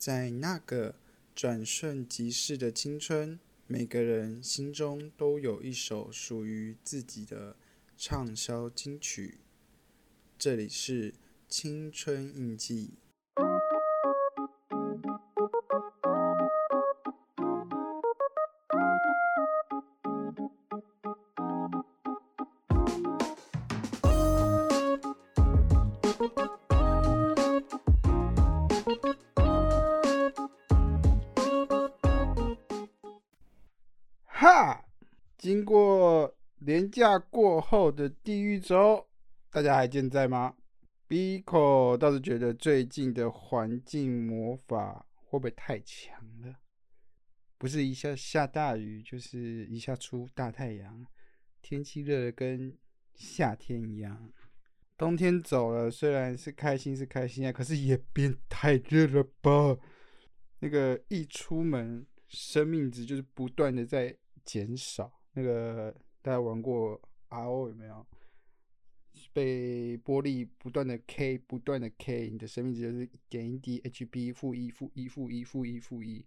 在那个转瞬即逝的青春，每个人心中都有一首属于自己的畅销金曲。这里是青春印记。哈！经过年假过后的地狱周，大家还健在吗？Biko 倒是觉得最近的环境魔法会不会太强了？不是一下下大雨，就是一下出大太阳，天气热的跟夏天一样。冬天走了，虽然是开心是开心啊，可是也变太热了吧？那个一出门，生命值就是不断的在。减少那个大家玩过 RO 有没有？被玻璃不断的 K 不断的 K，你的生命值就是减一滴 HP 负一负一负一负一负一。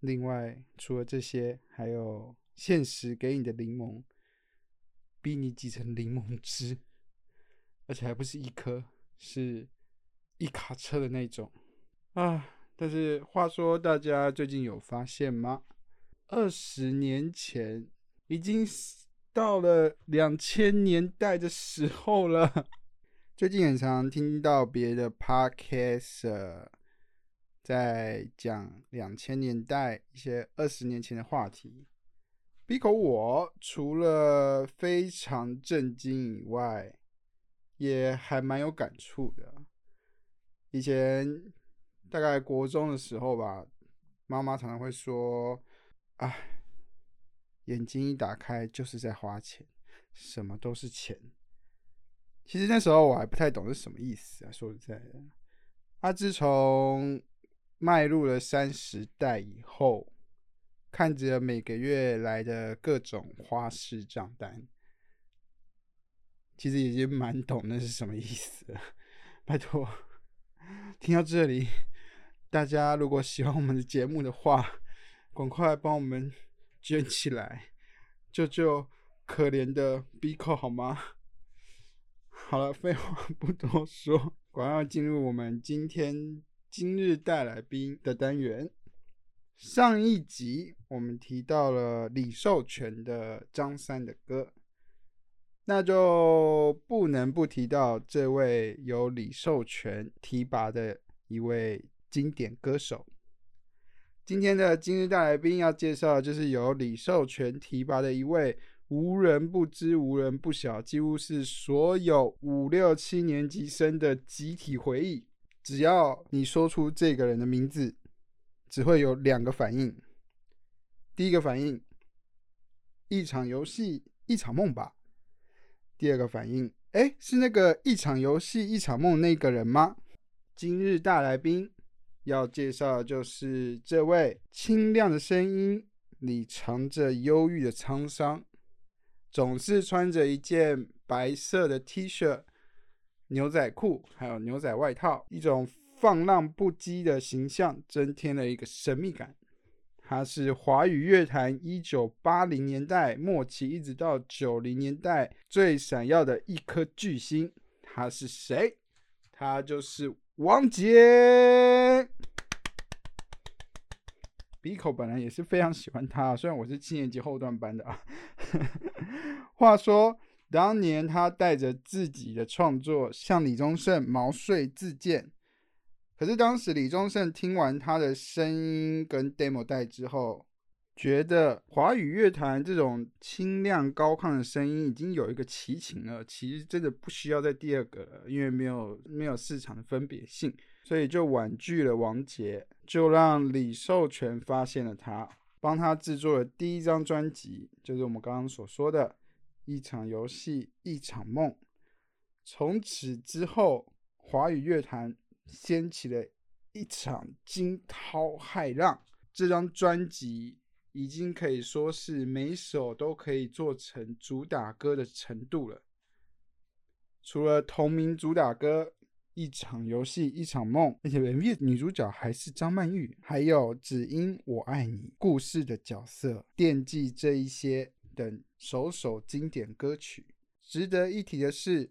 另外除了这些，还有现实给你的柠檬，逼你挤成柠檬汁，而且还不是一颗，是一卡车的那种啊！但是话说，大家最近有发现吗？二十年前，已经到了两千年代的时候了。最近很常听到别的 podcast 在讲两千年代一些二十年前的话题。b 口我除了非常震惊以外，也还蛮有感触的。以前大概国中的时候吧，妈妈常常会说。哎，眼睛一打开就是在花钱，什么都是钱。其实那时候我还不太懂是什么意思啊。说实在的，啊，自从迈入了三十代以后，看着每个月来的各种花式账单，其实已经蛮懂那是什么意思了。拜托，听到这里，大家如果喜欢我们的节目的话，赶快帮我们捐起来，救救可怜的 Bico 好吗？好了，废话不多说，赶快进入我们今天今日带来宾的单元。上一集我们提到了李寿全的张三的歌，那就不能不提到这位由李寿全提拔的一位经典歌手。今天的今日大来宾要介绍，就是由李寿全提拔的一位无人不知、无人不晓，几乎是所有五六七年级生的集体回忆。只要你说出这个人的名字，只会有两个反应。第一个反应，一场游戏一场梦吧。第二个反应，哎，是那个一场游戏一场梦那个人吗？今日大来宾。要介绍的就是这位清亮的声音里藏着忧郁的沧桑，总是穿着一件白色的 T 恤、牛仔裤，还有牛仔外套，一种放浪不羁的形象，增添了一个神秘感。他是华语乐坛一九八零年代末期一直到九零年代最闪耀的一颗巨星。他是谁？他就是王杰。鼻口本来也是非常喜欢他，虽然我是七年级后段班的啊。话说当年他带着自己的创作向李宗盛毛遂自荐，可是当时李宗盛听完他的声音跟 demo 带之后，觉得华语乐坛这种清亮高亢的声音已经有一个齐秦了，其实真的不需要再第二个了，因为没有没有市场的分别性。所以就婉拒了王杰，就让李寿全发现了他，帮他制作了第一张专辑，就是我们刚刚所说的《一场游戏一场梦》。从此之后，华语乐坛掀起了一场惊涛骇浪。这张专辑已经可以说是每首都可以做成主打歌的程度了。除了同名主打歌。一场游戏一场梦，而且 MV 女主角还是张曼玉，还有只因我爱你故事的角色，惦记这一些等首首经典歌曲。值得一提的是，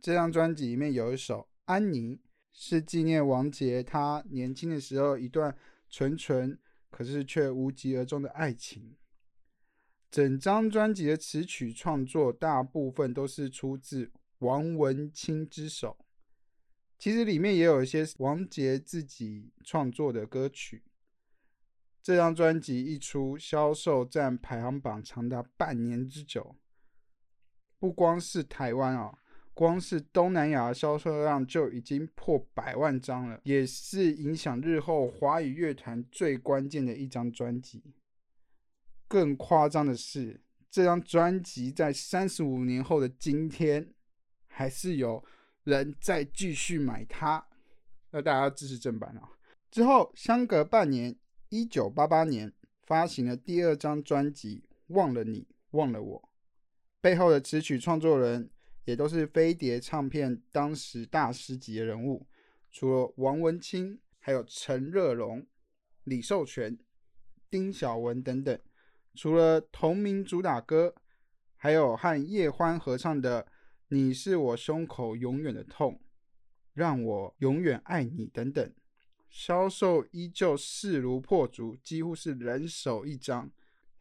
这张专辑里面有一首《安妮》，是纪念王杰他年轻的时候一段纯纯可是却无疾而终的爱情。整张专辑的词曲创作大部分都是出自王文清之手。其实里面也有一些王杰自己创作的歌曲。这张专辑一出，销售占排行榜长达半年之久。不光是台湾啊，光是东南亚销售量就已经破百万张了，也是影响日后华语乐坛最关键的一张专辑。更夸张的是，这张专辑在三十五年后的今天，还是有。人在继续买它，那大家支持正版啊！之后相隔半年，一九八八年发行了第二张专辑《忘了你，忘了我》，背后的词曲创作人也都是飞碟唱片当时大师级的人物，除了王文清，还有陈热龙、李寿全、丁晓文等等。除了同名主打歌，还有和叶欢合唱的。你是我胸口永远的痛，让我永远爱你等等，销售依旧势如破竹，几乎是人手一张。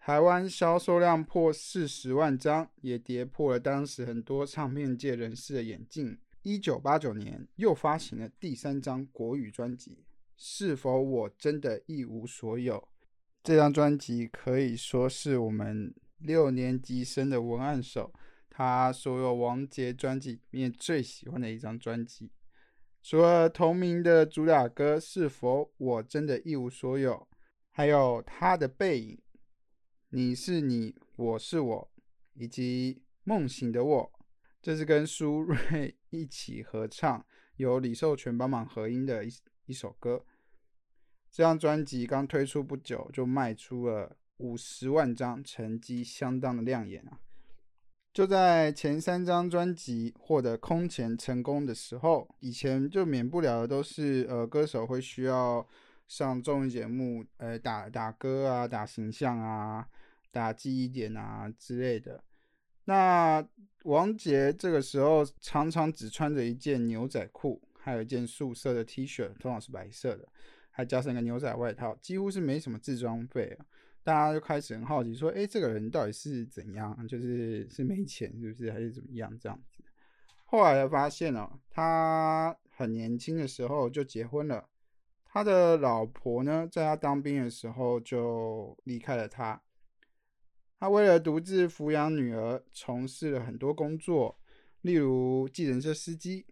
台湾销售量破四十万张，也跌破了当时很多唱片界人士的眼镜。一九八九年又发行了第三张国语专辑，《是否我真的一无所有》。这张专辑可以说是我们六年级生的文案手。他所有王杰专辑里面最喜欢的一张专辑，除了同名的主打歌《是否我真的一无所有》，还有他的背影，你是你，我是我，以及梦醒的我，这是跟苏芮一起合唱，由李寿全帮忙合音的一一首歌。这张专辑刚推出不久就卖出了五十万张，成绩相当的亮眼啊！就在前三张专辑获得空前成功的时候，以前就免不了的都是呃歌手会需要上综艺节目，呃打打歌啊、打形象啊、打记忆点啊之类的。那王杰这个时候常常只穿着一件牛仔裤，还有一件素色的 T 恤，通常是白色的，还加上一个牛仔外套，几乎是没什么自装费啊。大家就开始很好奇，说：“哎，这个人到底是怎样？就是是没钱，是不是？还是怎么样？这样子。”后来才发现哦，他很年轻的时候就结婚了。他的老婆呢，在他当兵的时候就离开了他。他为了独自抚养女儿，从事了很多工作，例如计程车司机、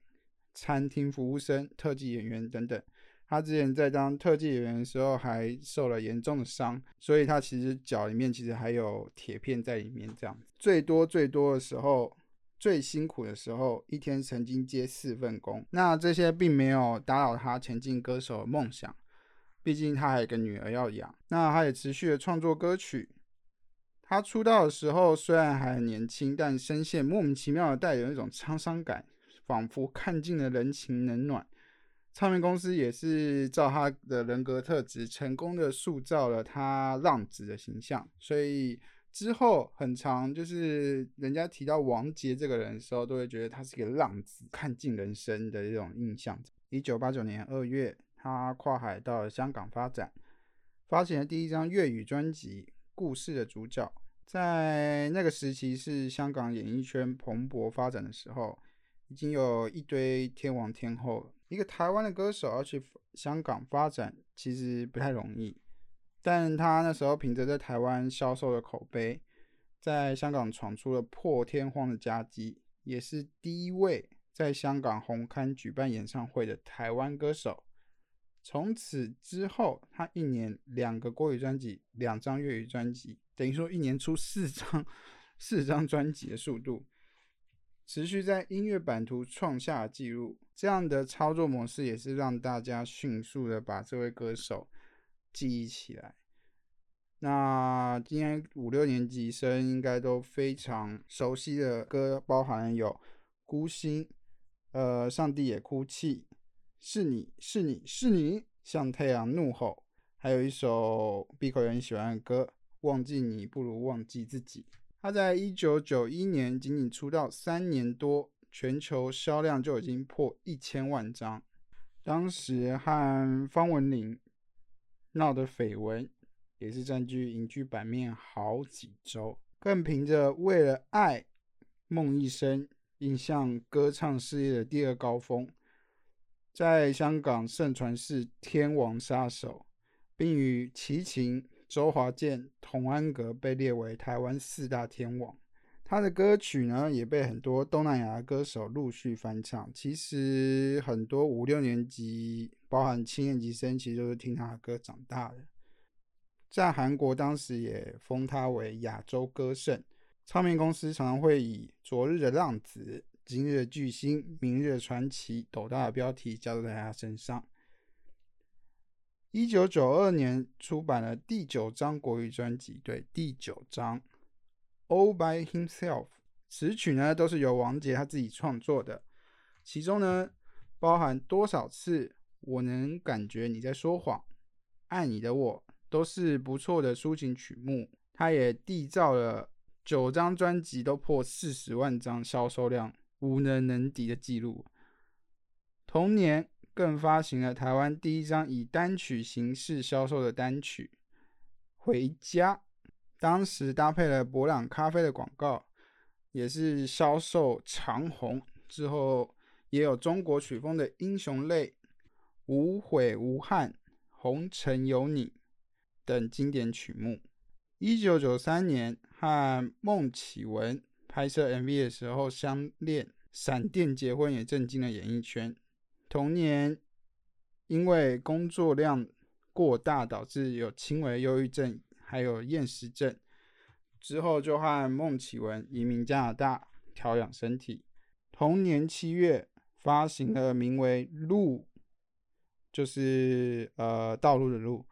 餐厅服务生、特技演员等等。他之前在当特技演员的时候还受了严重的伤，所以他其实脚里面其实还有铁片在里面。这样，最多最多的时候，最辛苦的时候，一天曾经接四份工。那这些并没有打扰他前进歌手的梦想，毕竟他还有个女儿要养。那他也持续的创作歌曲。他出道的时候虽然还很年轻，但声线莫名其妙的带有一种沧桑感，仿佛看尽了人情冷暖。唱片公司也是照他的人格特质，成功的塑造了他浪子的形象。所以之后很长，就是人家提到王杰这个人的时候，都会觉得他是一个浪子，看尽人生的一种印象。一九八九年二月，他跨海到香港发展，发行了第一张粤语专辑《故事的主角》。在那个时期，是香港演艺圈蓬勃发展的时候，已经有一堆天王天后了。一个台湾的歌手要去香港发展，其实不太容易。但他那时候凭着在台湾销售的口碑，在香港闯出了破天荒的佳绩，也是第一位在香港红磡举办演唱会的台湾歌手。从此之后，他一年两个国语专辑，两张粤语专辑，等于说一年出四张四张专辑的速度。持续在音乐版图创下纪录，这样的操作模式也是让大家迅速的把这位歌手记忆起来。那今天五六年级生应该都非常熟悉的歌，包含有《孤星》《呃，上帝也哭泣，是你是你是你，向太阳怒吼。还有一首 B 口也很喜欢的歌，忘记你不如忘记自己。他在一九九一年仅仅出道三年多，全球销量就已经破一千万张。当时和方文琳闹的绯闻，也是占据影剧版面好几周。更凭着《为了爱》《梦一生》，印象歌唱事业的第二高峰，在香港盛传是天王杀手，并与齐秦、周华健、童安格被列为台湾四大天王。他的歌曲呢，也被很多东南亚歌手陆续翻唱。其实很多五六年级，包含七年级生，其实都是听他的歌长大的。在韩国，当时也封他为亚洲歌圣。唱片公司常常会以“昨日的浪子”“今日的巨星”“明日的传奇”斗大的标题加注在他身上。一九九二年出版了第九张国语专辑，对，第九张。All by himself，词曲呢都是由王杰他自己创作的，其中呢包含多少次我能感觉你在说谎，爱你的我都是不错的抒情曲目。他也缔造了九张专辑都破四十万张销售量，无人能敌的记录。同年更发行了台湾第一张以单曲形式销售的单曲《回家》。当时搭配了博朗咖啡的广告，也是销售长红。之后也有中国曲风的《英雄泪》《无悔无憾》《红尘有你》等经典曲目。一九九三年和孟启文拍摄 MV 的时候相恋，闪电结婚也震惊了演艺圈。同年因为工作量过大，导致有轻微忧郁症。还有厌食症之后，就和孟启文移民加拿大调养身体。同年七月，发行了名为《路》，就是呃道路的路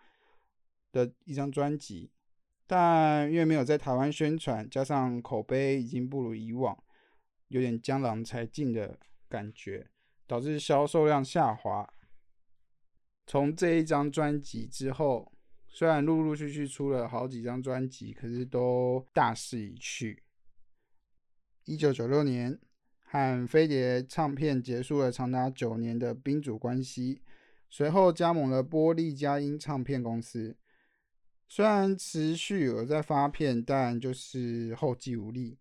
的一张专辑。但因为没有在台湾宣传，加上口碑已经不如以往，有点江郎才尽的感觉，导致销售量下滑。从这一张专辑之后。虽然陆陆续续出了好几张专辑，可是都大势已去。一九九六年，和飞碟唱片结束了长达九年的宾主关系，随后加盟了玻璃佳音唱片公司。虽然持续有在发片，但就是后继无力。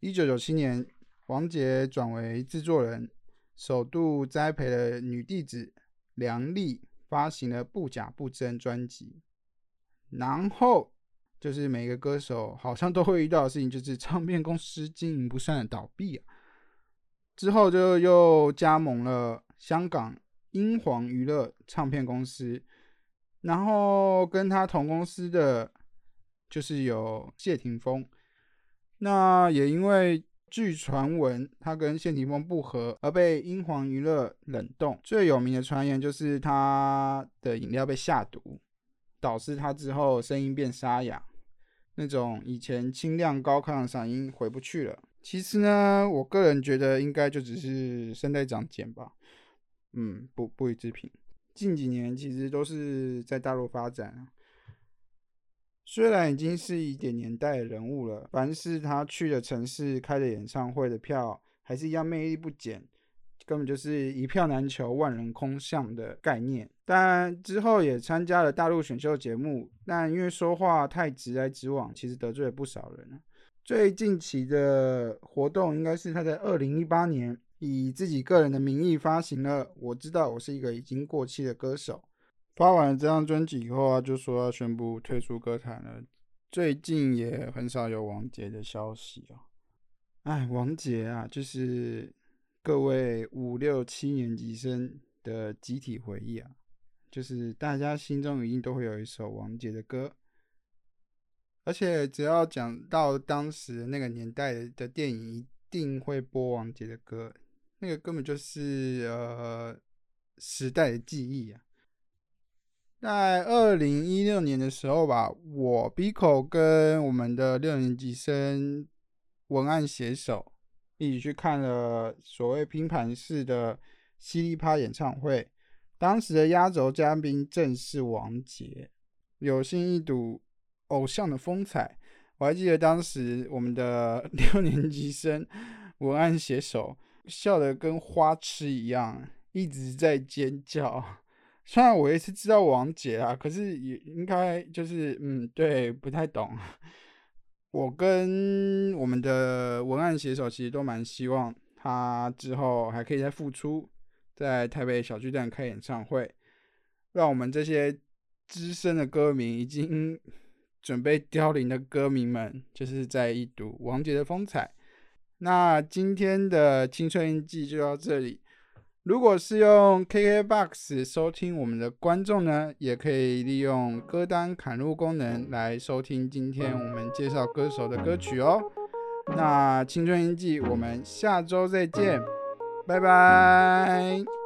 一九九七年，王杰转为制作人，首度栽培了女弟子梁丽，发行了《不假不真》专辑。然后就是每个歌手好像都会遇到的事情，就是唱片公司经营不善的倒闭啊。之后就又加盟了香港英皇娱乐唱片公司，然后跟他同公司的就是有谢霆锋。那也因为据传闻他跟谢霆锋不和，而被英皇娱乐冷冻。最有名的传言就是他的饮料被下毒。导致他之后声音变沙哑，那种以前清亮高亢的嗓音回不去了。其实呢，我个人觉得应该就只是声带长茧吧。嗯，不不予置评。近几年其实都是在大陆发展，虽然已经是一点年代的人物了，凡是他去的城市开的演唱会的票，还是一样魅力不减。根本就是一票难求、万人空巷的概念。但之后也参加了大陆选秀节目，但因为说话太直来直往，其实得罪了不少人。最近期的活动应该是他在二零一八年以自己个人的名义发行了《我知道我是一个已经过气的歌手》。发完这张专辑以后啊，就说要宣布退出歌坛了。最近也很少有王杰的消息哦。哎，王杰啊，就是。各位五六七年级生的集体回忆啊，就是大家心中一定都会有一首王杰的歌，而且只要讲到当时那个年代的电影，一定会播王杰的歌，那个根本就是呃时代的记忆啊。在二零一六年的时候吧，我 Biko 跟我们的六年级生文案写手。一起去看了所谓拼盘式的犀利趴演唱会。当时的压轴嘉宾正是王杰，有幸一睹偶像的风采。我还记得当时我们的 六年级生文案写手笑得跟花痴一样，一直在尖叫。虽然我也是知道王杰啊，可是也应该就是嗯，对，不太懂。我跟我们的文案写手其实都蛮希望他之后还可以再复出。在台北小巨蛋开演唱会，让我们这些资深的歌迷已经 准备凋零的歌迷们，就是在一睹王杰的风采。那今天的青春印记就到这里。如果是用 KKBOX 收听我们的观众呢，也可以利用歌单砍入功能来收听今天我们介绍歌手的歌曲哦。那青春印记，我们下周再见。拜拜。